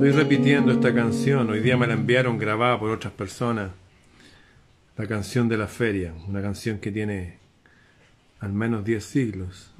Estoy repitiendo esta canción, hoy día me la enviaron grabada por otras personas. La canción de la feria, una canción que tiene al menos 10 siglos.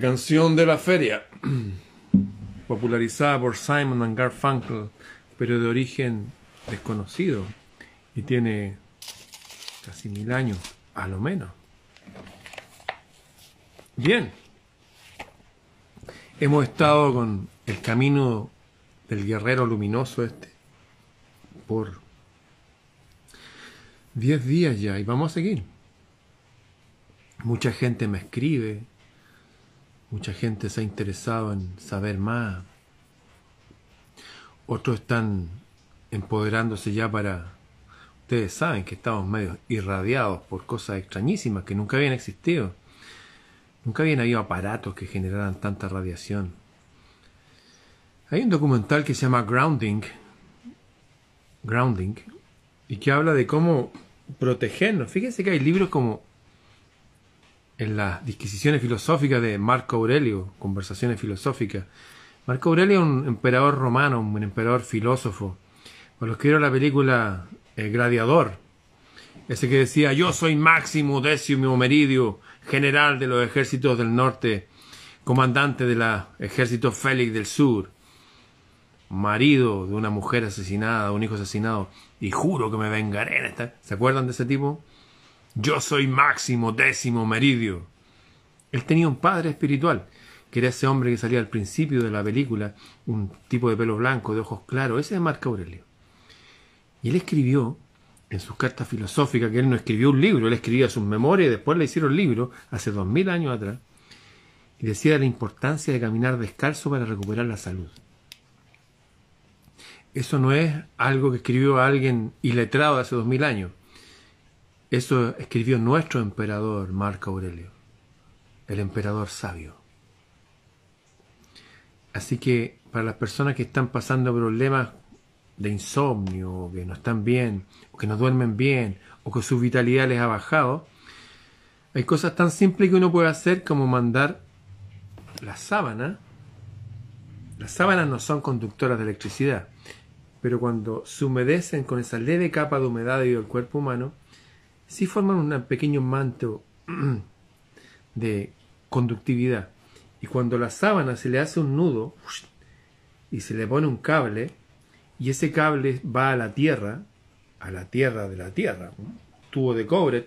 Canción de la feria, popularizada por Simon and Garfunkel, pero de origen desconocido y tiene casi mil años, a lo menos. Bien, hemos estado con el camino del guerrero luminoso este por 10 días ya y vamos a seguir. Mucha gente me escribe, Mucha gente se ha interesado en saber más. Otros están empoderándose ya para... Ustedes saben que estamos medio irradiados por cosas extrañísimas que nunca habían existido. Nunca habían habido aparatos que generaran tanta radiación. Hay un documental que se llama Grounding, Grounding, y que habla de cómo protegernos. Fíjense que hay libros como en las disquisiciones filosóficas de Marco Aurelio, conversaciones filosóficas. Marco Aurelio es un emperador romano, un emperador filósofo. Para los que vieron la película El eh, Gladiador, ese que decía, yo soy Máximo Décimo Meridio, general de los ejércitos del norte, comandante del ejército Félix del sur, marido de una mujer asesinada, de un hijo asesinado, y juro que me vengaré. ¿Se acuerdan de ese tipo? Yo soy Máximo Décimo Meridio. Él tenía un padre espiritual, que era ese hombre que salía al principio de la película, un tipo de pelo blanco, de ojos claros, ese es Marco Aurelio. Y él escribió en sus cartas filosóficas, que él no escribió un libro, él escribía sus memorias y después le hicieron libro, hace dos mil años atrás, y decía la importancia de caminar descalzo para recuperar la salud. eso no es algo que escribió alguien iletrado hace dos mil años. Eso escribió nuestro emperador Marco Aurelio, el emperador sabio. Así que para las personas que están pasando problemas de insomnio, o que no están bien, o que no duermen bien, o que su vitalidad les ha bajado, hay cosas tan simples que uno puede hacer como mandar la sábana. Las sábanas no son conductoras de electricidad, pero cuando se humedecen con esa leve capa de humedad debido al cuerpo humano, sí forman un pequeño manto de conductividad. Y cuando la sábana se le hace un nudo y se le pone un cable, y ese cable va a la tierra, a la tierra de la tierra, tubo de cobre,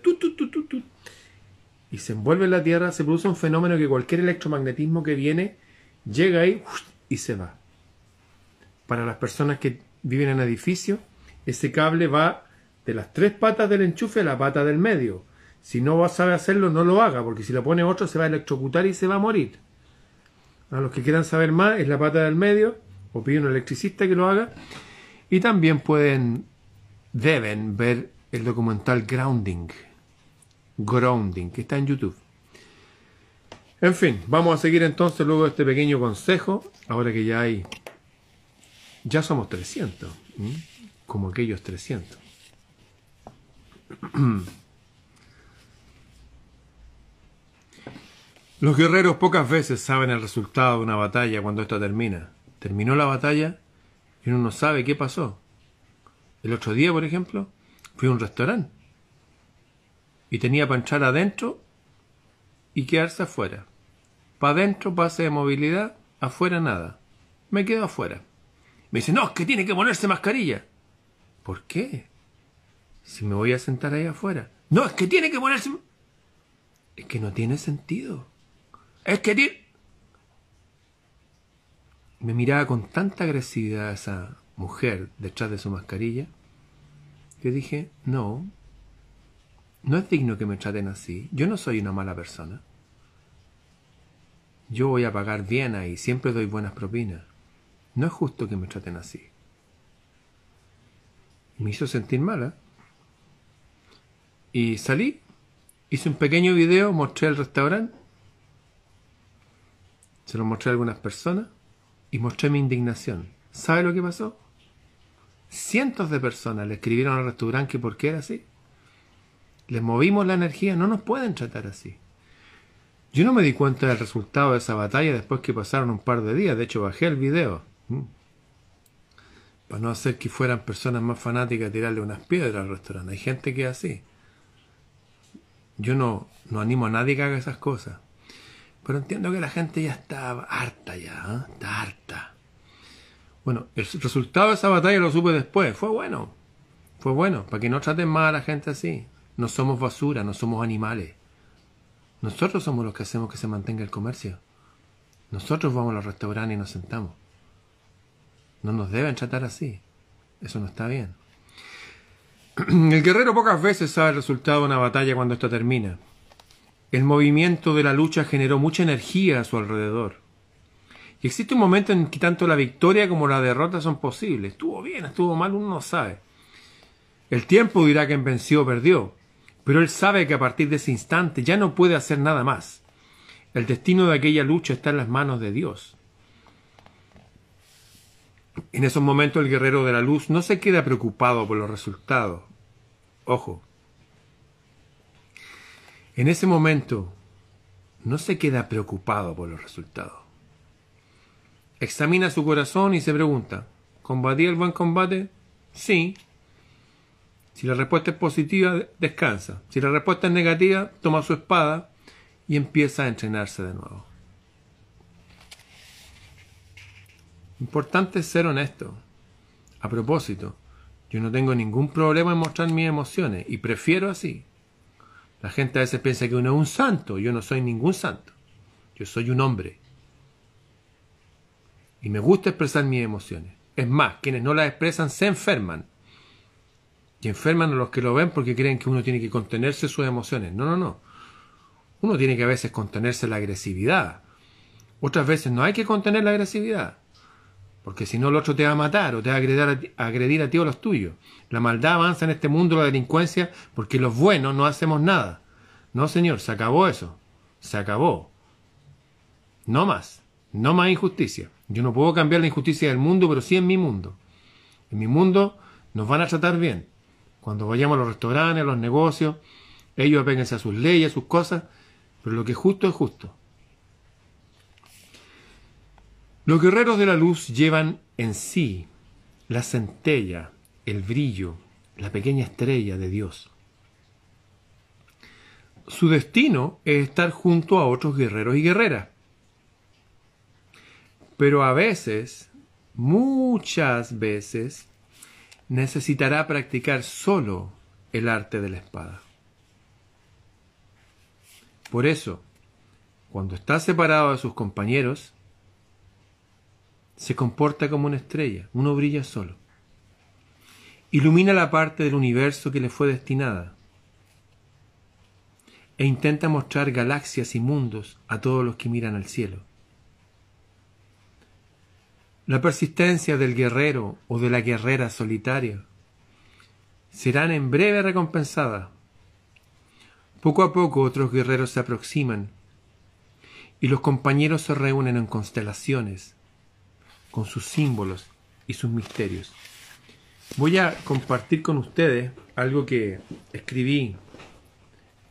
y se envuelve en la tierra, se produce un fenómeno que cualquier electromagnetismo que viene llega ahí y se va. Para las personas que viven en edificios, ese cable va de las tres patas del enchufe a la pata del medio. Si no sabe hacerlo, no lo haga, porque si lo pone otro se va a electrocutar y se va a morir. A los que quieran saber más, es la pata del medio, o pide un electricista que lo haga. Y también pueden, deben ver el documental Grounding, Grounding, que está en YouTube. En fin, vamos a seguir entonces luego este pequeño consejo, ahora que ya hay, ya somos 300, como aquellos 300. Los guerreros pocas veces saben el resultado de una batalla cuando ésta termina. Terminó la batalla y uno no sabe qué pasó. El otro día, por ejemplo, fui a un restaurante y tenía para entrar adentro y quedarse afuera. Para adentro pase de movilidad, afuera nada. Me quedo afuera. Me dice, no, es que tiene que ponerse mascarilla. ¿Por qué? Si me voy a sentar ahí afuera. No, es que tiene que ponerse... Es que no tiene sentido. Es que tiene... Me miraba con tanta agresividad esa mujer detrás de su mascarilla que dije, no, no es digno que me traten así. Yo no soy una mala persona. Yo voy a pagar bien ahí, siempre doy buenas propinas. No es justo que me traten así. Me hizo sentir mala. Y salí, hice un pequeño video, mostré el restaurante, se lo mostré a algunas personas y mostré mi indignación. ¿Sabe lo que pasó? Cientos de personas le escribieron al restaurante que por qué era así. Les movimos la energía, no nos pueden tratar así. Yo no me di cuenta del resultado de esa batalla después que pasaron un par de días, de hecho bajé el video. Para no hacer que fueran personas más fanáticas a tirarle unas piedras al restaurante. Hay gente que es así. Yo no, no animo a nadie que haga esas cosas. Pero entiendo que la gente ya está harta ya, ¿eh? está harta. Bueno, el resultado de esa batalla lo supe después. Fue bueno. Fue bueno, para que no traten más a la gente así. No somos basura, no somos animales. Nosotros somos los que hacemos que se mantenga el comercio. Nosotros vamos a los restaurantes y nos sentamos. No nos deben tratar así. Eso no está bien. El guerrero pocas veces sabe el resultado de una batalla cuando esto termina. El movimiento de la lucha generó mucha energía a su alrededor. Y existe un momento en que tanto la victoria como la derrota son posibles. Estuvo bien, estuvo mal, uno no sabe. El tiempo dirá quién venció o perdió, pero él sabe que a partir de ese instante ya no puede hacer nada más. El destino de aquella lucha está en las manos de Dios. En esos momentos el guerrero de la luz no se queda preocupado por los resultados. Ojo, en ese momento no se queda preocupado por los resultados. Examina su corazón y se pregunta, ¿combatí el buen combate? Sí. Si la respuesta es positiva, descansa. Si la respuesta es negativa, toma su espada y empieza a entrenarse de nuevo. Importante ser honesto. A propósito, yo no tengo ningún problema en mostrar mis emociones y prefiero así. La gente a veces piensa que uno es un santo. Yo no soy ningún santo. Yo soy un hombre. Y me gusta expresar mis emociones. Es más, quienes no las expresan se enferman. Y enferman a los que lo ven porque creen que uno tiene que contenerse sus emociones. No, no, no. Uno tiene que a veces contenerse la agresividad. Otras veces no hay que contener la agresividad. Porque si no el otro te va a matar o te va a agredir a, ti, agredir a o los tuyos. La maldad avanza en este mundo, la delincuencia, porque los buenos no hacemos nada. No, señor, se acabó eso. Se acabó. No más. No más injusticia. Yo no puedo cambiar la injusticia del mundo, pero sí en mi mundo. En mi mundo nos van a tratar bien. Cuando vayamos a los restaurantes, a los negocios, ellos apéguense a sus leyes, a sus cosas, pero lo que es justo es justo. Los guerreros de la luz llevan en sí la centella, el brillo, la pequeña estrella de Dios. Su destino es estar junto a otros guerreros y guerreras. Pero a veces, muchas veces, necesitará practicar solo el arte de la espada. Por eso, cuando está separado de sus compañeros, se comporta como una estrella, uno brilla solo. Ilumina la parte del universo que le fue destinada e intenta mostrar galaxias y mundos a todos los que miran al cielo. La persistencia del guerrero o de la guerrera solitaria serán en breve recompensadas. Poco a poco otros guerreros se aproximan y los compañeros se reúnen en constelaciones con sus símbolos y sus misterios. Voy a compartir con ustedes algo que escribí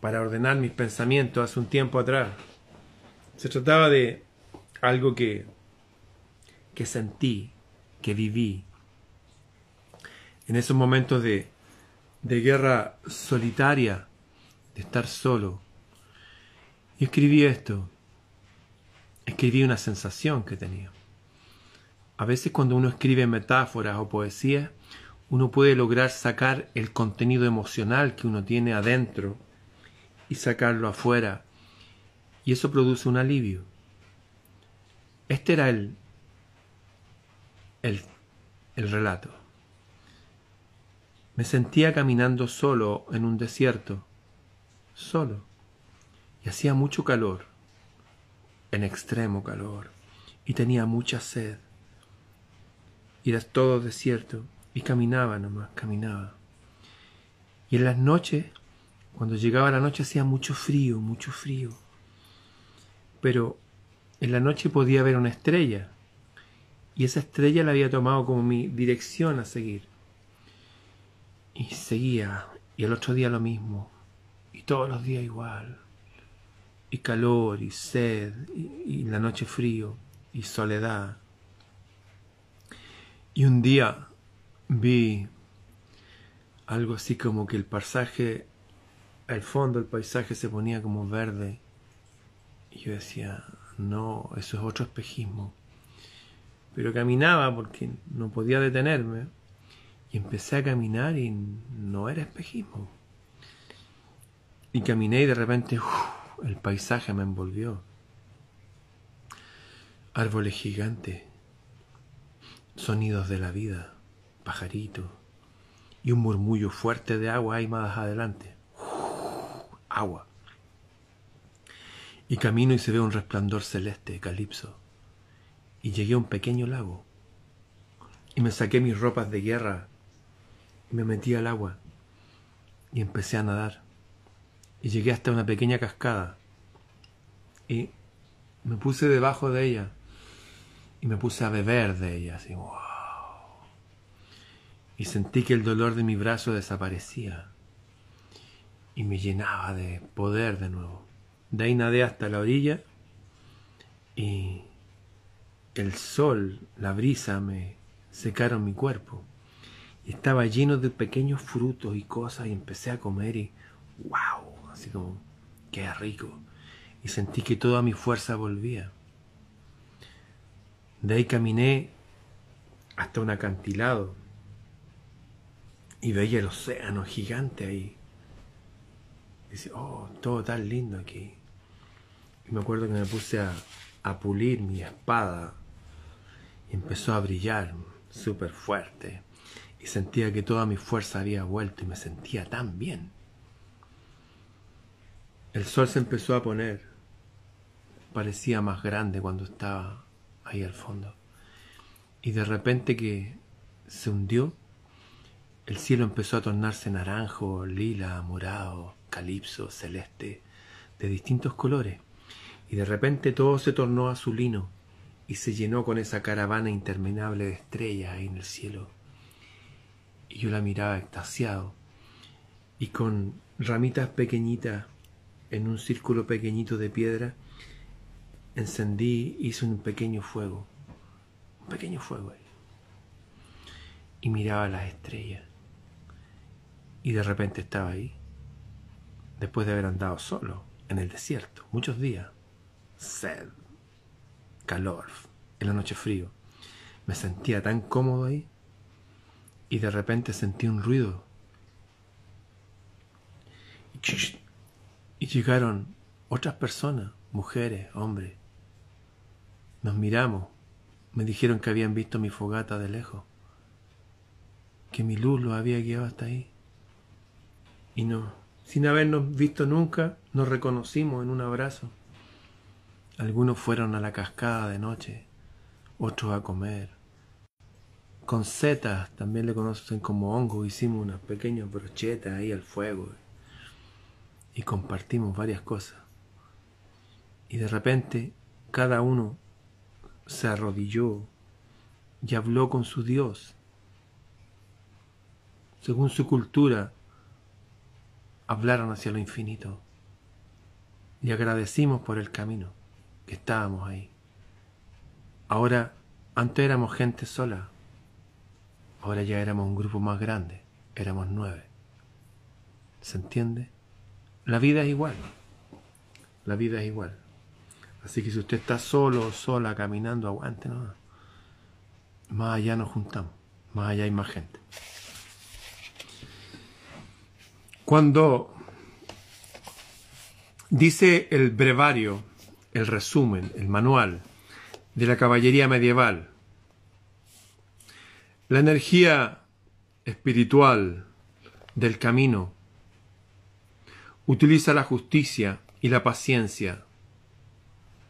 para ordenar mis pensamientos hace un tiempo atrás. Se trataba de algo que, que sentí, que viví. En esos momentos de, de guerra solitaria, de estar solo. Y escribí esto. Escribí una sensación que tenía. A veces cuando uno escribe metáforas o poesía, uno puede lograr sacar el contenido emocional que uno tiene adentro y sacarlo afuera. Y eso produce un alivio. Este era el, el, el relato. Me sentía caminando solo en un desierto, solo, y hacía mucho calor, en extremo calor, y tenía mucha sed era todo desierto, y caminaba nomás, caminaba. Y en las noches, cuando llegaba la noche hacía mucho frío, mucho frío. Pero en la noche podía ver una estrella, y esa estrella la había tomado como mi dirección a seguir. Y seguía, y el otro día lo mismo, y todos los días igual. Y calor, y sed, y, y la noche frío, y soledad. Y un día vi algo así como que el paisaje, al fondo el paisaje se ponía como verde. Y yo decía, no, eso es otro espejismo. Pero caminaba porque no podía detenerme. Y empecé a caminar y no era espejismo. Y caminé y de repente el paisaje me envolvió. Árboles gigantes, sonidos de la vida, pajarito y un murmullo fuerte de agua ahí más adelante. agua. Y camino y se ve un resplandor celeste, calipso. Y llegué a un pequeño lago. Y me saqué mis ropas de guerra y me metí al agua. Y empecé a nadar. Y llegué hasta una pequeña cascada. Y me puse debajo de ella y me puse a beber de ella, así, wow. Y sentí que el dolor de mi brazo desaparecía y me llenaba de poder de nuevo. De ahí nadé hasta la orilla y el sol, la brisa me secaron mi cuerpo. Y estaba lleno de pequeños frutos y cosas y empecé a comer y wow, así como, qué rico. Y sentí que toda mi fuerza volvía. De ahí caminé hasta un acantilado y veía el océano gigante ahí. Decía, oh, todo tan lindo aquí. Y me acuerdo que me puse a, a pulir mi espada y empezó a brillar súper fuerte. Y sentía que toda mi fuerza había vuelto y me sentía tan bien. El sol se empezó a poner. Parecía más grande cuando estaba ahí al fondo. Y de repente que se hundió, el cielo empezó a tornarse naranjo, lila, morado, calipso, celeste, de distintos colores. Y de repente todo se tornó azulino y se llenó con esa caravana interminable de estrellas ahí en el cielo. Y yo la miraba extasiado y con ramitas pequeñitas en un círculo pequeñito de piedra, encendí, hice un pequeño fuego, un pequeño fuego ahí. Y miraba las estrellas. Y de repente estaba ahí, después de haber andado solo en el desierto, muchos días, sed, calor, en la noche frío. Me sentía tan cómodo ahí y de repente sentí un ruido. Y llegaron otras personas, mujeres, hombres. Nos miramos. Me dijeron que habían visto mi fogata de lejos. Que mi luz los había guiado hasta ahí. Y no, sin habernos visto nunca, nos reconocimos en un abrazo. Algunos fueron a la cascada de noche, otros a comer. Con setas, también le conocen como hongo, hicimos unas pequeñas brochetas ahí al fuego y compartimos varias cosas. Y de repente cada uno se arrodilló y habló con su Dios. Según su cultura, hablaron hacia lo infinito. Y agradecimos por el camino que estábamos ahí. Ahora, antes éramos gente sola. Ahora ya éramos un grupo más grande. Éramos nueve. ¿Se entiende? La vida es igual. La vida es igual. Así que si usted está solo o sola caminando, aguante, ¿no? Más allá nos juntamos. Más allá hay más gente. Cuando dice el brevario, el resumen, el manual de la caballería medieval, la energía espiritual del camino utiliza la justicia y la paciencia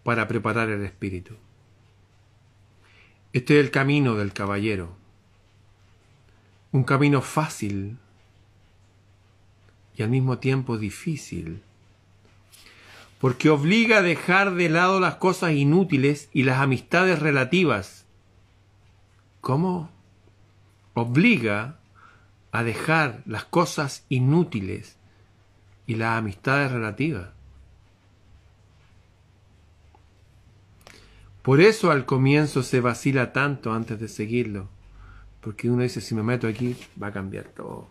para preparar el espíritu. Este es el camino del caballero, un camino fácil y al mismo tiempo difícil, porque obliga a dejar de lado las cosas inútiles y las amistades relativas. ¿Cómo? Obliga a dejar las cosas inútiles y las amistades relativas. Por eso al comienzo se vacila tanto antes de seguirlo, porque uno dice, si me meto aquí, va a cambiar todo.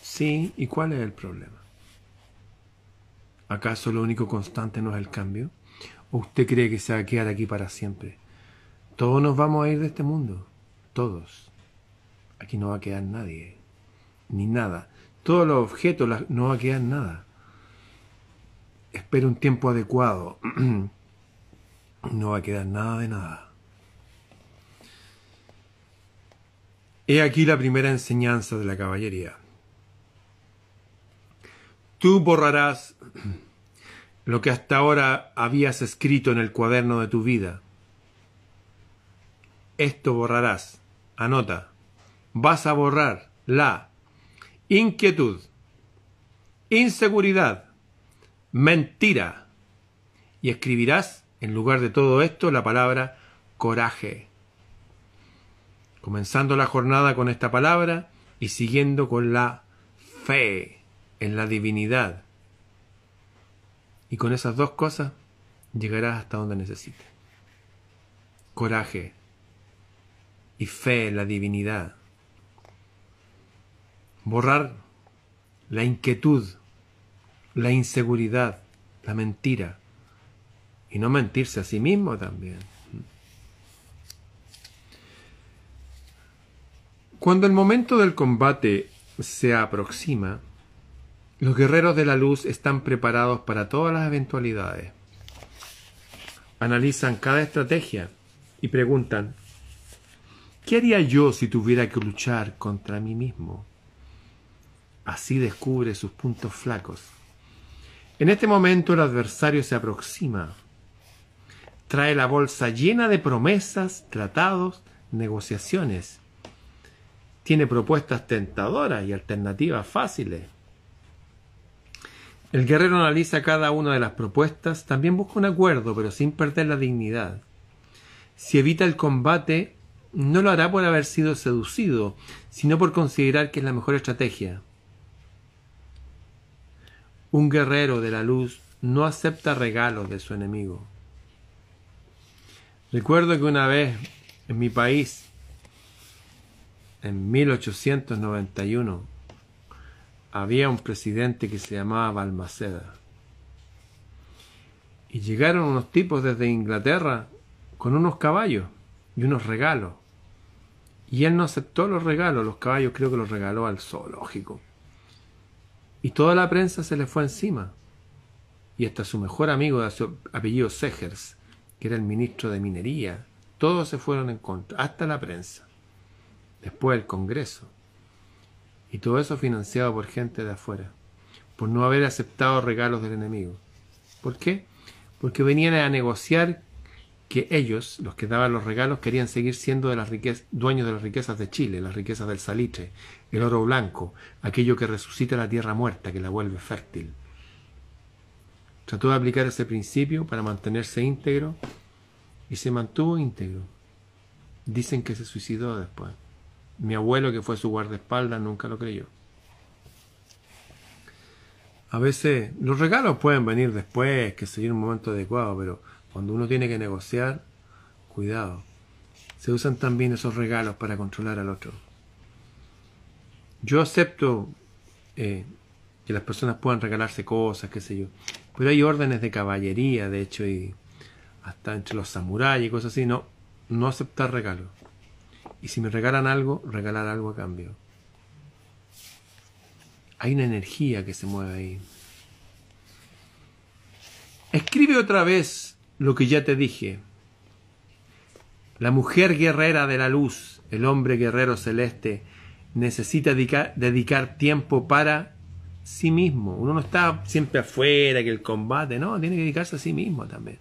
Sí, ¿y cuál es el problema? ¿Acaso lo único constante no es el cambio? ¿O usted cree que se va a quedar aquí para siempre? Todos nos vamos a ir de este mundo, todos. Aquí no va a quedar nadie, ni nada todos los objetos, no va a quedar nada. Espera un tiempo adecuado. no va a quedar nada de nada. He aquí la primera enseñanza de la caballería. Tú borrarás lo que hasta ahora habías escrito en el cuaderno de tu vida. Esto borrarás. Anota. Vas a borrar la inquietud, inseguridad, mentira. Y escribirás en lugar de todo esto la palabra coraje. Comenzando la jornada con esta palabra y siguiendo con la fe en la divinidad. Y con esas dos cosas llegarás hasta donde necesites. Coraje y fe en la divinidad borrar la inquietud, la inseguridad, la mentira. Y no mentirse a sí mismo también. Cuando el momento del combate se aproxima, los guerreros de la luz están preparados para todas las eventualidades. Analizan cada estrategia y preguntan, ¿qué haría yo si tuviera que luchar contra mí mismo? Así descubre sus puntos flacos. En este momento el adversario se aproxima. Trae la bolsa llena de promesas, tratados, negociaciones. Tiene propuestas tentadoras y alternativas fáciles. El guerrero analiza cada una de las propuestas, también busca un acuerdo, pero sin perder la dignidad. Si evita el combate, no lo hará por haber sido seducido, sino por considerar que es la mejor estrategia. Un guerrero de la luz no acepta regalos de su enemigo. Recuerdo que una vez en mi país, en 1891, había un presidente que se llamaba Balmaceda. Y llegaron unos tipos desde Inglaterra con unos caballos y unos regalos. Y él no aceptó los regalos, los caballos creo que los regaló al zoológico. Y toda la prensa se le fue encima. Y hasta su mejor amigo de apellido Segers, que era el ministro de Minería, todos se fueron en contra, hasta la prensa. Después el Congreso. Y todo eso financiado por gente de afuera, por no haber aceptado regalos del enemigo. ¿Por qué? Porque venían a negociar que ellos, los que daban los regalos, querían seguir siendo de las dueños de las riquezas de Chile, las riquezas del salitre, el oro blanco, aquello que resucita la tierra muerta, que la vuelve fértil. Trató de aplicar ese principio para mantenerse íntegro y se mantuvo íntegro. Dicen que se suicidó después. Mi abuelo, que fue su guardaespaldas, nunca lo creyó. A veces los regalos pueden venir después, que sería un momento adecuado, pero cuando uno tiene que negociar, cuidado. Se usan también esos regalos para controlar al otro. Yo acepto eh, que las personas puedan regalarse cosas, qué sé yo. Pero hay órdenes de caballería, de hecho, y hasta entre los samuráis y cosas así. No, no aceptar regalos. Y si me regalan algo, regalar algo a cambio. Hay una energía que se mueve ahí. Escribe otra vez lo que ya te dije. La mujer guerrera de la luz, el hombre guerrero celeste, necesita dedicar, tiempo para sí mismo. Uno no está siempre afuera, que el combate, no, tiene que dedicarse a sí mismo también.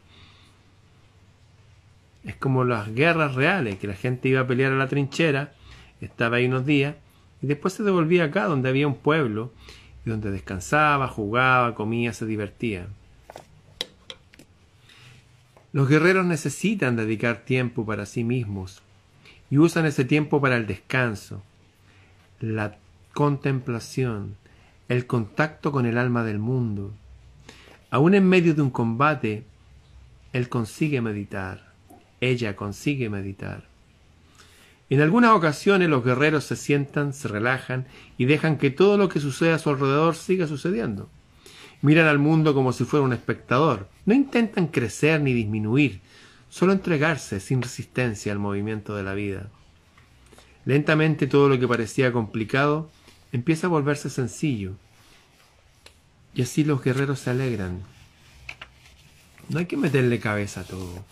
Es como las guerras reales, que la gente iba a pelear a la trinchera, estaba ahí unos días, y después se devolvía acá, donde había un pueblo, y donde descansaba, jugaba, comía, se divertía. Los guerreros necesitan dedicar tiempo para sí mismos y usan ese tiempo para el descanso, la contemplación, el contacto con el alma del mundo. Aún en medio de un combate, él consigue meditar, ella consigue meditar. En algunas ocasiones los guerreros se sientan, se relajan y dejan que todo lo que sucede a su alrededor siga sucediendo. Miran al mundo como si fuera un espectador. No intentan crecer ni disminuir, solo entregarse sin resistencia al movimiento de la vida. Lentamente todo lo que parecía complicado empieza a volverse sencillo. Y así los guerreros se alegran. No hay que meterle cabeza a todo.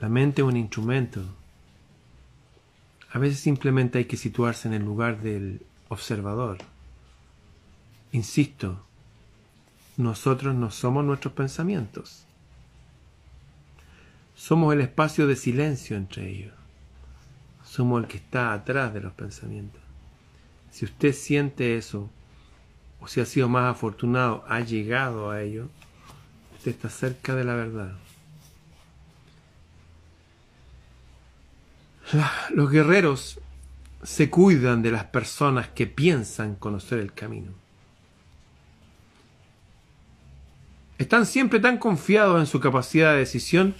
La mente es un instrumento. A veces simplemente hay que situarse en el lugar del observador. Insisto, nosotros no somos nuestros pensamientos. Somos el espacio de silencio entre ellos. Somos el que está atrás de los pensamientos. Si usted siente eso, o si ha sido más afortunado, ha llegado a ello, usted está cerca de la verdad. Los guerreros se cuidan de las personas que piensan conocer el camino. Están siempre tan confiados en su capacidad de decisión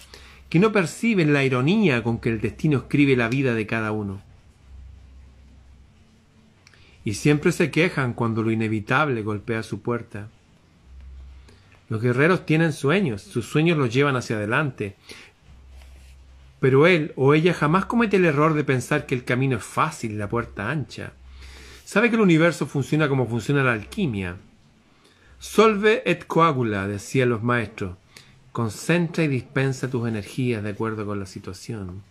que no perciben la ironía con que el destino escribe la vida de cada uno. Y siempre se quejan cuando lo inevitable golpea su puerta. Los guerreros tienen sueños, sus sueños los llevan hacia adelante. Pero él o ella jamás comete el error de pensar que el camino es fácil la puerta ancha. Sabe que el universo funciona como funciona la alquimia. Solve et coagula, decían los maestros. Concentra y dispensa tus energías de acuerdo con la situación.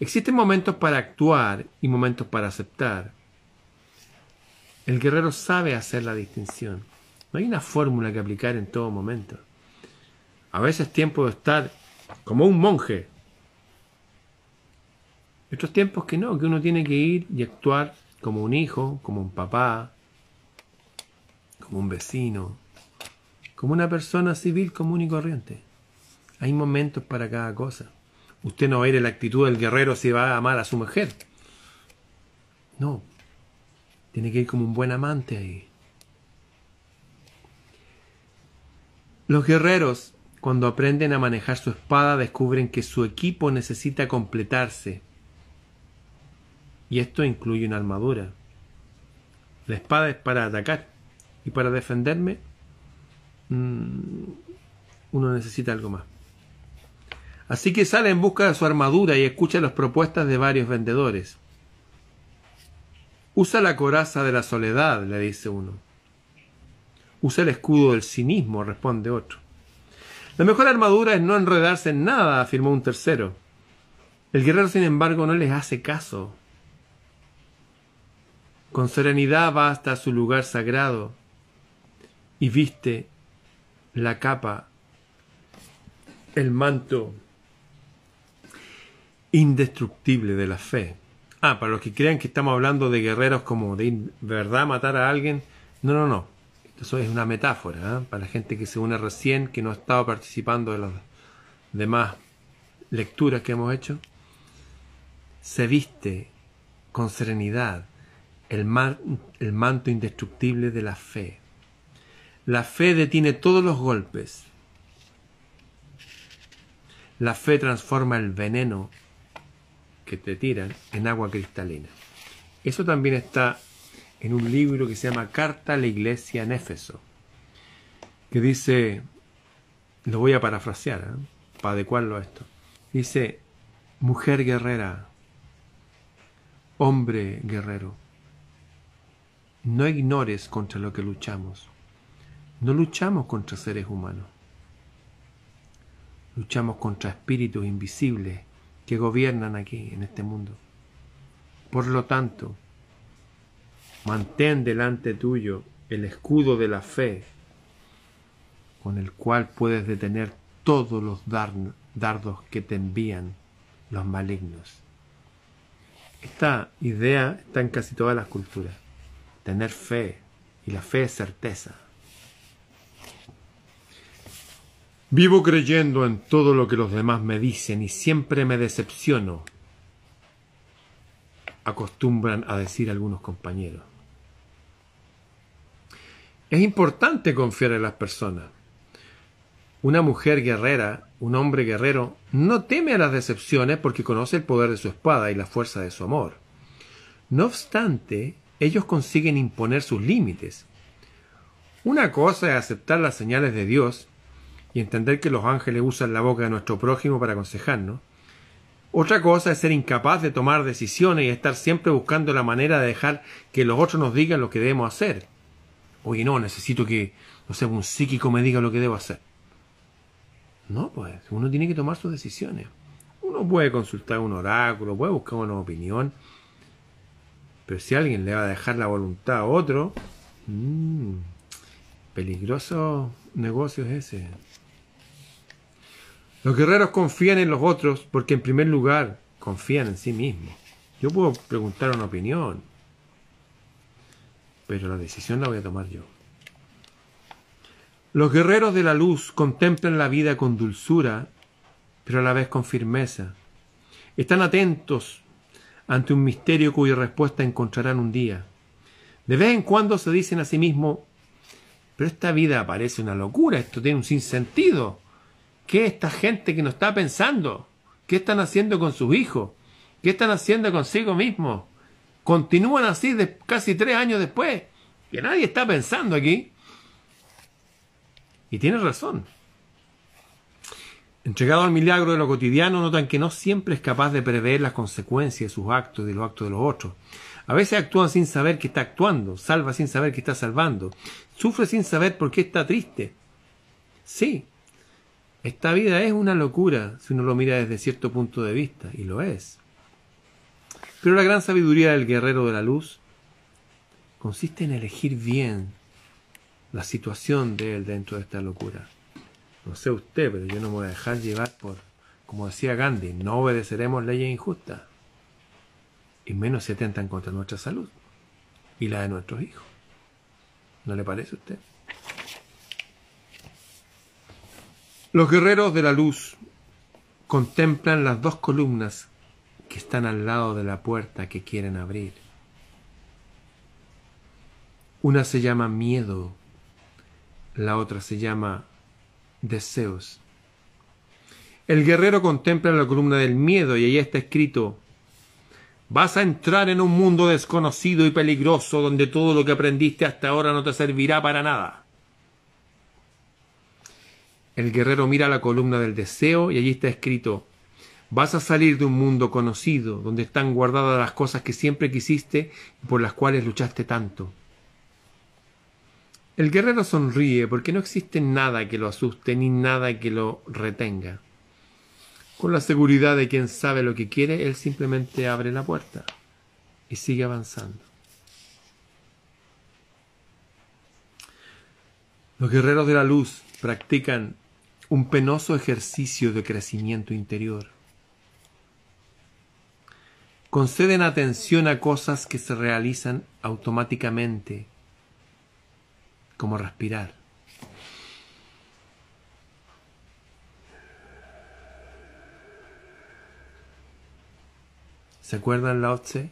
Existen momentos para actuar y momentos para aceptar. El guerrero sabe hacer la distinción. No hay una fórmula que aplicar en todo momento. A veces es tiempo de estar como un monje, Estos tiempos que no, que uno tiene que ir y actuar como un hijo, como un papá, como un vecino, como una persona civil común y corriente. Hay momentos para cada cosa. Usted no va a ir la actitud del guerrero si va a amar a su mujer. No. Tiene que ir como un buen amante ahí. Los guerreros, cuando aprenden a manejar su espada, descubren que su equipo necesita completarse. Y esto incluye una armadura. La espada es para atacar. Y para defenderme, mm, uno necesita algo más. Así que sale en busca de su armadura y escucha las propuestas de varios vendedores. Usa la coraza de la soledad, le dice uno. Usa el escudo del cinismo, responde otro. La mejor armadura es no enredarse en nada, afirmó un tercero. El guerrero, sin embargo, no les hace caso. Con serenidad va hasta su lugar sagrado y viste la capa, el manto indestructible de la fe. Ah, para los que crean que estamos hablando de guerreros como de verdad matar a alguien, no, no, no. Eso es una metáfora ¿eh? para la gente que se une recién, que no ha estado participando de las demás lecturas que hemos hecho. Se viste con serenidad el, el manto indestructible de la fe. La fe detiene todos los golpes. La fe transforma el veneno que te tiran en agua cristalina. Eso también está en un libro que se llama Carta a la Iglesia en Éfeso, que dice, lo voy a parafrasear ¿eh? para adecuarlo a esto, dice, mujer guerrera, hombre guerrero, no ignores contra lo que luchamos. No luchamos contra seres humanos. Luchamos contra espíritus invisibles que gobiernan aquí, en este mundo. Por lo tanto, mantén delante tuyo el escudo de la fe con el cual puedes detener todos los dardos que te envían los malignos. Esta idea está en casi todas las culturas. Tener fe, y la fe es certeza. Vivo creyendo en todo lo que los demás me dicen y siempre me decepciono, acostumbran a decir algunos compañeros. Es importante confiar en las personas. Una mujer guerrera, un hombre guerrero, no teme a las decepciones porque conoce el poder de su espada y la fuerza de su amor. No obstante, ellos consiguen imponer sus límites. Una cosa es aceptar las señales de Dios y entender que los ángeles usan la boca de nuestro prójimo para aconsejarnos. Otra cosa es ser incapaz de tomar decisiones y estar siempre buscando la manera de dejar que los otros nos digan lo que debemos hacer. Oye, no, necesito que, no sé, un psíquico me diga lo que debo hacer. No, pues, uno tiene que tomar sus decisiones. Uno puede consultar un oráculo, puede buscar una opinión, pero si alguien le va a dejar la voluntad a otro, mmm, peligroso negocio es ese. Los guerreros confían en los otros porque en primer lugar confían en sí mismos. Yo puedo preguntar una opinión, pero la decisión la voy a tomar yo. Los guerreros de la luz contemplan la vida con dulzura, pero a la vez con firmeza. Están atentos ante un misterio cuya respuesta encontrarán un día. De vez en cuando se dicen a sí mismos, pero esta vida parece una locura, esto tiene un sinsentido. ¿Qué esta gente que no está pensando? ¿Qué están haciendo con sus hijos? ¿Qué están haciendo consigo mismos? Continúan así de casi tres años después. Que nadie está pensando aquí. Y tiene razón. Entregado al milagro de lo cotidiano, notan que no siempre es capaz de prever las consecuencias de sus actos y de los actos de los otros. A veces actúan sin saber que está actuando, salva sin saber que está salvando, sufre sin saber por qué está triste. Sí, esta vida es una locura si uno lo mira desde cierto punto de vista, y lo es. Pero la gran sabiduría del guerrero de la luz consiste en elegir bien la situación de él dentro de esta locura. No sé usted, pero yo no me voy a dejar llevar por, como decía Gandhi, no obedeceremos leyes injustas. y menos se atentan contra nuestra salud y la de nuestros hijos. ¿No le parece a usted? Los guerreros de la luz contemplan las dos columnas que están al lado de la puerta que quieren abrir. Una se llama miedo, la otra se llama deseos. El guerrero contempla la columna del miedo y ahí está escrito, vas a entrar en un mundo desconocido y peligroso donde todo lo que aprendiste hasta ahora no te servirá para nada. El guerrero mira la columna del deseo y allí está escrito, vas a salir de un mundo conocido donde están guardadas las cosas que siempre quisiste y por las cuales luchaste tanto. El guerrero sonríe porque no existe nada que lo asuste ni nada que lo retenga. Con la seguridad de quien sabe lo que quiere, él simplemente abre la puerta y sigue avanzando. Los guerreros de la luz practican un penoso ejercicio de crecimiento interior. Conceden atención a cosas que se realizan automáticamente como respirar. ¿Se acuerdan Lao Tse?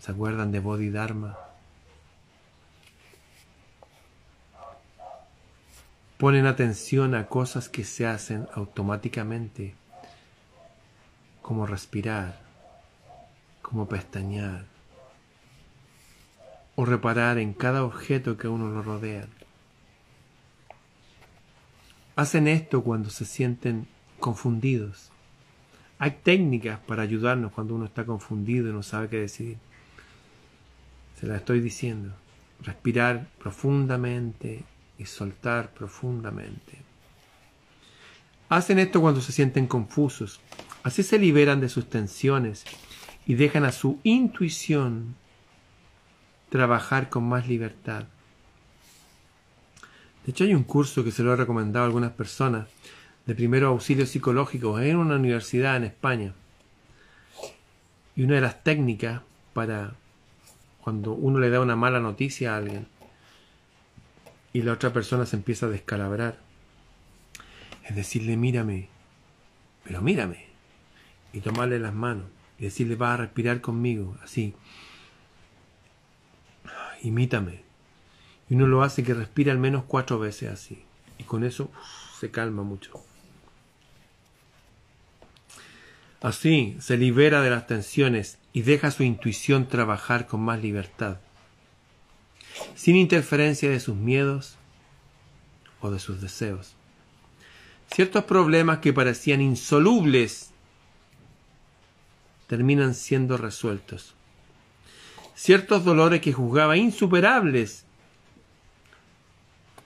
¿Se acuerdan de Bodhidharma? Ponen atención a cosas que se hacen automáticamente, como respirar, como pestañear, o reparar en cada objeto que a uno lo rodea. Hacen esto cuando se sienten confundidos. Hay técnicas para ayudarnos cuando uno está confundido y no sabe qué decidir. Se la estoy diciendo. Respirar profundamente y soltar profundamente. Hacen esto cuando se sienten confusos. Así se liberan de sus tensiones y dejan a su intuición trabajar con más libertad. De hecho, hay un curso que se lo he recomendado a algunas personas de primero auxilio psicológico en una universidad en España. Y una de las técnicas para cuando uno le da una mala noticia a alguien y la otra persona se empieza a descalabrar, es decirle, mírame, pero mírame, y tomarle las manos y decirle, va a respirar conmigo, así, imítame. Y uno lo hace que respire al menos cuatro veces así. Y con eso se calma mucho. Así se libera de las tensiones y deja su intuición trabajar con más libertad, sin interferencia de sus miedos o de sus deseos. Ciertos problemas que parecían insolubles terminan siendo resueltos ciertos dolores que juzgaba insuperables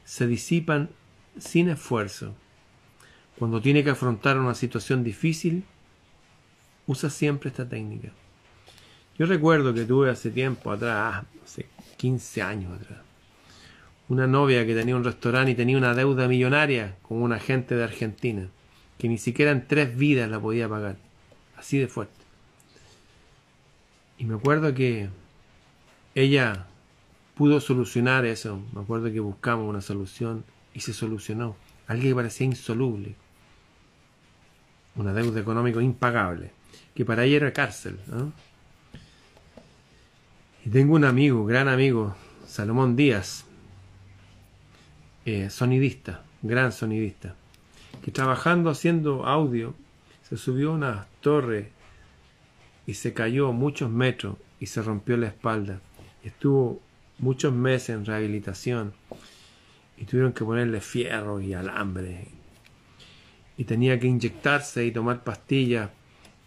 se disipan sin esfuerzo. Cuando tiene que afrontar una situación difícil, usa siempre esta técnica. Yo recuerdo que tuve hace tiempo atrás, hace 15 años atrás, una novia que tenía un restaurante y tenía una deuda millonaria con un agente de Argentina, que ni siquiera en tres vidas la podía pagar, así de fuerte. Y me acuerdo que ella pudo solucionar eso. Me acuerdo que buscamos una solución y se solucionó. Algo que parecía insoluble. Una deuda económica impagable. Que para ella era cárcel. Y tengo un amigo, gran amigo, Salomón Díaz, eh, sonidista, gran sonidista, que trabajando haciendo audio se subió a una torre y se cayó muchos metros y se rompió la espalda estuvo muchos meses en rehabilitación y tuvieron que ponerle fierro y alambre y tenía que inyectarse y tomar pastillas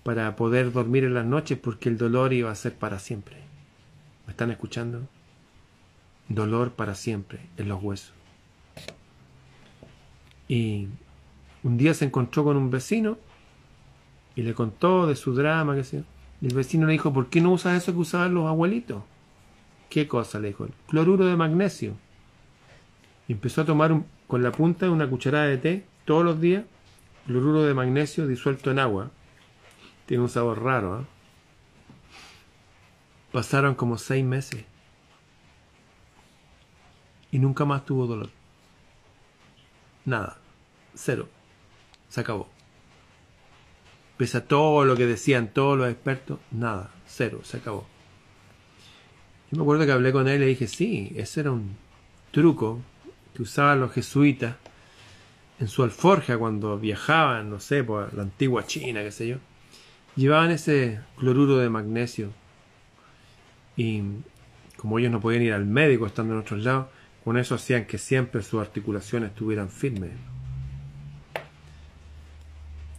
para poder dormir en las noches porque el dolor iba a ser para siempre. ¿Me están escuchando? Dolor para siempre en los huesos. Y un día se encontró con un vecino y le contó de su drama. Que se... Y el vecino le dijo, ¿por qué no usas eso que usaban los abuelitos? ¿Qué cosa? Le dijo. Cloruro de magnesio. Y empezó a tomar con la punta de una cucharada de té todos los días cloruro de magnesio disuelto en agua. Tiene un sabor raro. ¿eh? Pasaron como seis meses y nunca más tuvo dolor. Nada. Cero. Se acabó. Pese a todo lo que decían todos los expertos, nada. Cero. Se acabó. Yo me acuerdo que hablé con él y le dije, sí, ese era un truco que usaban los jesuitas en su alforja cuando viajaban, no sé, por la antigua China, qué sé yo. Llevaban ese cloruro de magnesio y como ellos no podían ir al médico estando en otros lados, con eso hacían que siempre sus articulaciones estuvieran firmes.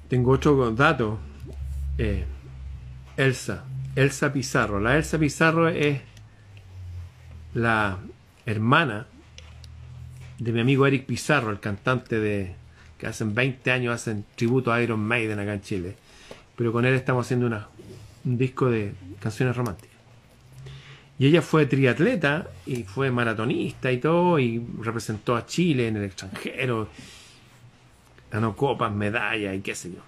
Tengo otro dato. Eh, Elsa. Elsa Pizarro. La Elsa Pizarro es la hermana de mi amigo Eric Pizarro, el cantante de que hace 20 años hacen tributo a Iron Maiden acá en Chile. Pero con él estamos haciendo una, un disco de canciones románticas. Y ella fue triatleta y fue maratonista y todo, y representó a Chile en el extranjero. Ganó copas, medallas y qué sé yo.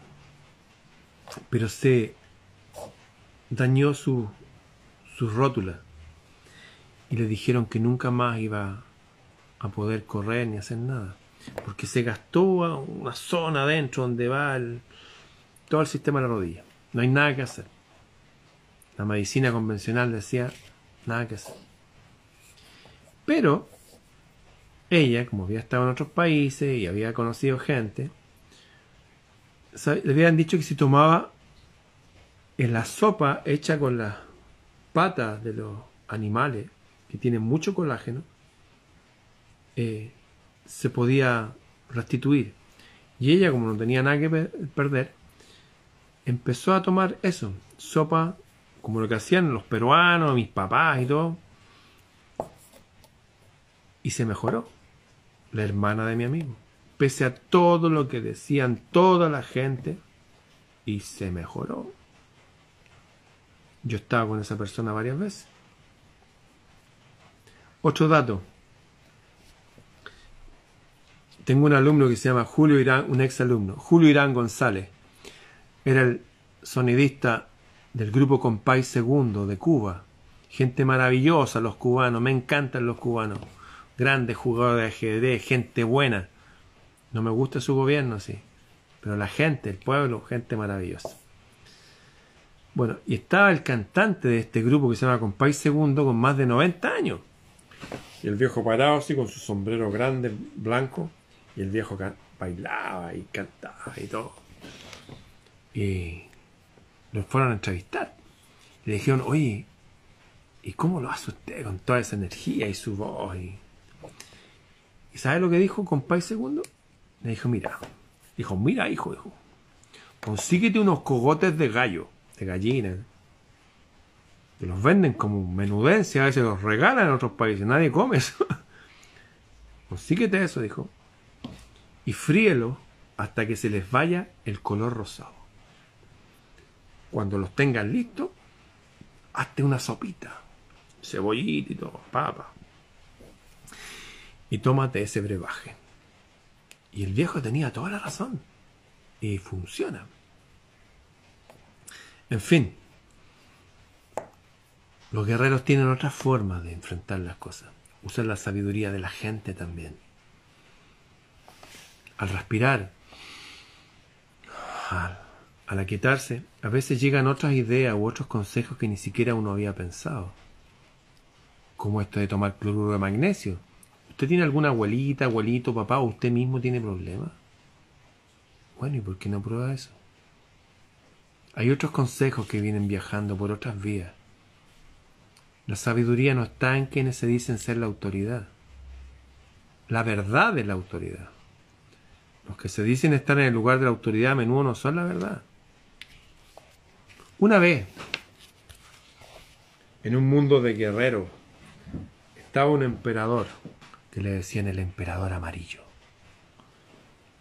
Pero se dañó su, su rótula y le dijeron que nunca más iba a poder correr ni hacer nada. Porque se gastó una zona adentro donde va todo el sistema de la rodilla. No hay nada que hacer. La medicina convencional decía Nada que hacer. Pero ella, como había estado en otros países y había conocido gente, le habían dicho que si tomaba en la sopa hecha con las patas de los animales, que tienen mucho colágeno, eh, se podía restituir. Y ella, como no tenía nada que perder, empezó a tomar eso, sopa como lo que hacían los peruanos, mis papás y todo. Y se mejoró. La hermana de mi amigo. Pese a todo lo que decían toda la gente. Y se mejoró. Yo estaba con esa persona varias veces. Otro dato. Tengo un alumno que se llama Julio Irán, un ex alumno, Julio Irán González. Era el sonidista del grupo Compay Segundo de Cuba. Gente maravillosa los cubanos, me encantan los cubanos. Grandes jugadores de ajedrez, gente buena. No me gusta su gobierno, sí. Pero la gente, el pueblo, gente maravillosa. Bueno, y estaba el cantante de este grupo que se llama Compay Segundo con más de 90 años. Y el viejo parado así con su sombrero grande, blanco. Y el viejo bailaba y cantaba y todo. Y lo fueron a entrevistar. Le dijeron, oye, ¿y cómo lo hace usted con toda esa energía y su voz? Y, ¿Y sabe lo que dijo Compay Segundo? Le dijo, mira, dijo, mira, hijo, hijo, consíguete unos cogotes de gallo, de gallina, que los venden como menudencia, a veces los regalan en otros países, nadie come eso. consíguete eso, dijo, y fríelo hasta que se les vaya el color rosado. Cuando los tengas listos, hazte una sopita, cebollita y todo, papa. Y tómate ese brebaje. Y el viejo tenía toda la razón. Y funciona. En fin, los guerreros tienen otra forma de enfrentar las cosas. Usan la sabiduría de la gente también. Al respirar, al al aquietarse, a veces llegan otras ideas u otros consejos que ni siquiera uno había pensado. Como esto de tomar cloruro de magnesio. ¿Usted tiene alguna abuelita, abuelito, papá o usted mismo tiene problemas? Bueno, ¿y por qué no prueba eso? Hay otros consejos que vienen viajando por otras vías. La sabiduría no está en quienes se dicen ser la autoridad. La verdad es la autoridad. Los que se dicen estar en el lugar de la autoridad a menudo no son la verdad. Una vez, en un mundo de guerreros, estaba un emperador que le decían el emperador amarillo.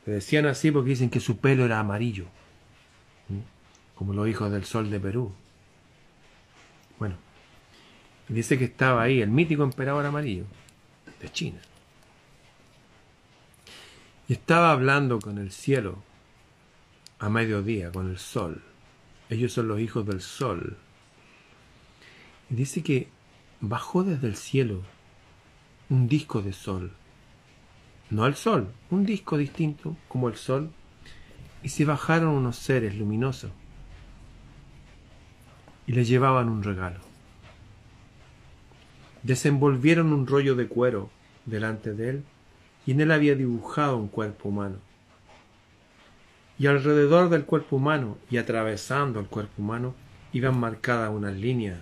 Le decían así porque dicen que su pelo era amarillo, como los hijos del sol de Perú. Bueno, dice que estaba ahí el mítico emperador amarillo de China. Y estaba hablando con el cielo a mediodía, con el sol. Ellos son los hijos del sol. Y dice que bajó desde el cielo un disco de sol. No el sol, un disco distinto como el sol. Y se bajaron unos seres luminosos y le llevaban un regalo. Desenvolvieron un rollo de cuero delante de él y en él había dibujado un cuerpo humano. Y alrededor del cuerpo humano y atravesando el cuerpo humano iban marcadas unas líneas.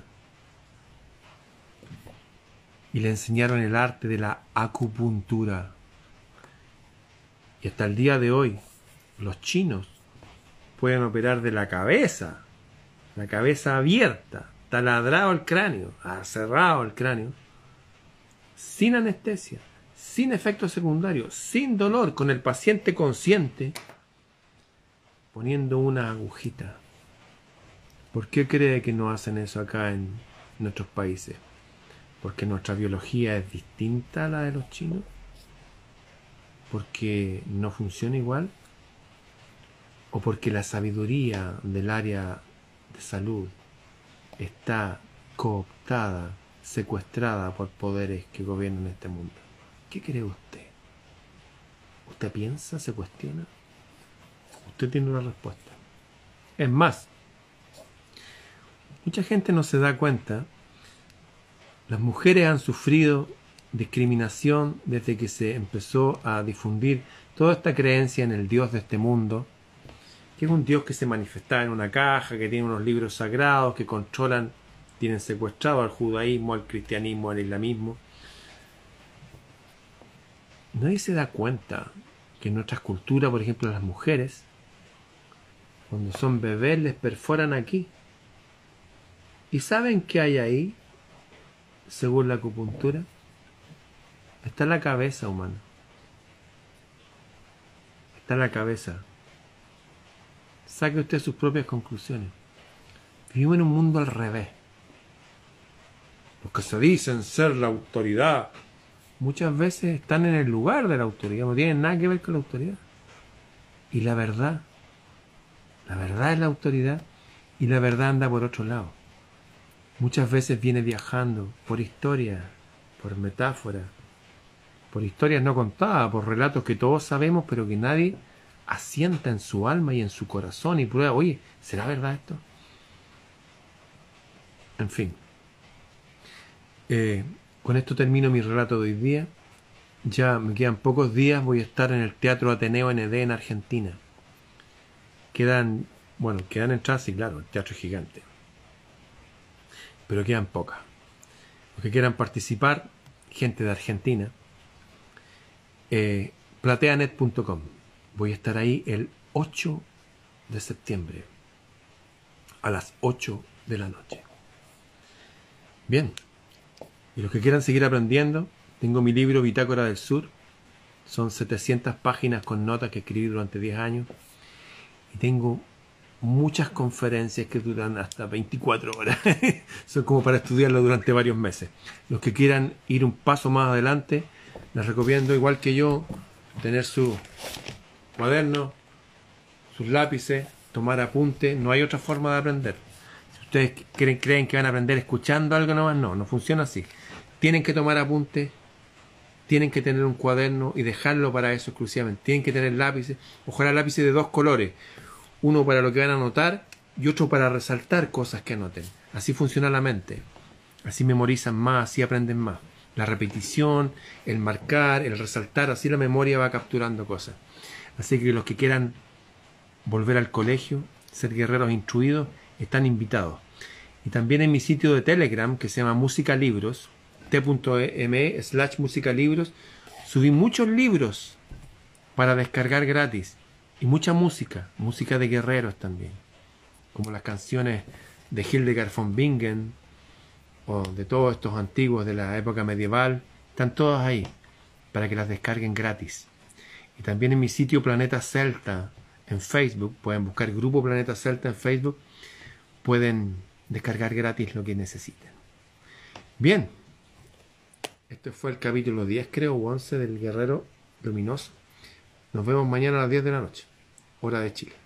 Y le enseñaron el arte de la acupuntura. Y hasta el día de hoy los chinos pueden operar de la cabeza la cabeza abierta, taladrado el cráneo, cerrado el cráneo, sin anestesia, sin efectos secundarios, sin dolor, con el paciente consciente, poniendo una agujita. ¿Por qué cree que no hacen eso acá en nuestros países? ¿Porque nuestra biología es distinta a la de los chinos? ¿Porque no funciona igual? ¿O porque la sabiduría del área de salud está cooptada, secuestrada por poderes que gobiernan este mundo. ¿Qué cree usted? ¿Usted piensa, se cuestiona? Usted tiene una respuesta. Es más, mucha gente no se da cuenta, las mujeres han sufrido discriminación desde que se empezó a difundir toda esta creencia en el Dios de este mundo, que es un Dios que se manifiesta en una caja, que tiene unos libros sagrados, que controlan, tienen secuestrado al judaísmo, al cristianismo, al islamismo. Nadie se da cuenta que en nuestras culturas, por ejemplo, las mujeres, cuando son bebés, les perforan aquí. ¿Y saben qué hay ahí? Según la acupuntura, está la cabeza humana. Está la cabeza saque usted sus propias conclusiones. Vivimos en un mundo al revés. Los que se dicen ser la autoridad muchas veces están en el lugar de la autoridad, no tienen nada que ver con la autoridad. Y la verdad, la verdad es la autoridad y la verdad anda por otro lado. Muchas veces viene viajando por historia, por metáfora, por historias no contadas, por relatos que todos sabemos pero que nadie asienta en su alma y en su corazón y prueba, oye, ¿será verdad esto? En fin. Eh, con esto termino mi relato de hoy día. Ya me quedan pocos días, voy a estar en el Teatro Ateneo ND en Argentina. Quedan, bueno, quedan entradas, sí, claro, el teatro es gigante. Pero quedan pocas. Los que quieran participar, gente de Argentina, eh, plateanet.com Voy a estar ahí el 8 de septiembre a las 8 de la noche. Bien, y los que quieran seguir aprendiendo, tengo mi libro Bitácora del Sur. Son 700 páginas con notas que escribí durante 10 años. Y tengo muchas conferencias que duran hasta 24 horas. Son como para estudiarlo durante varios meses. Los que quieran ir un paso más adelante, les recomiendo, igual que yo, tener su moderno, sus lápices, tomar apuntes, no hay otra forma de aprender. Si ustedes creen, creen que van a aprender escuchando algo nomás, no, no funciona así. Tienen que tomar apuntes, tienen que tener un cuaderno y dejarlo para eso exclusivamente. Tienen que tener lápices, ojalá lápices de dos colores, uno para lo que van a anotar y otro para resaltar cosas que anoten. Así funciona la mente, así memorizan más, así aprenden más. La repetición, el marcar, el resaltar, así la memoria va capturando cosas. Así que los que quieran volver al colegio, ser guerreros instruidos, están invitados. Y también en mi sitio de Telegram, que se llama Música Libros, t.me slash música libros, subí muchos libros para descargar gratis. Y mucha música, música de guerreros también. Como las canciones de Hildegard von Bingen o de todos estos antiguos de la época medieval. Están todas ahí para que las descarguen gratis. Y también en mi sitio Planeta Celta en Facebook, pueden buscar Grupo Planeta Celta en Facebook, pueden descargar gratis lo que necesiten. Bien, este fue el capítulo 10 creo, o 11 del Guerrero Luminoso. Nos vemos mañana a las 10 de la noche, hora de Chile.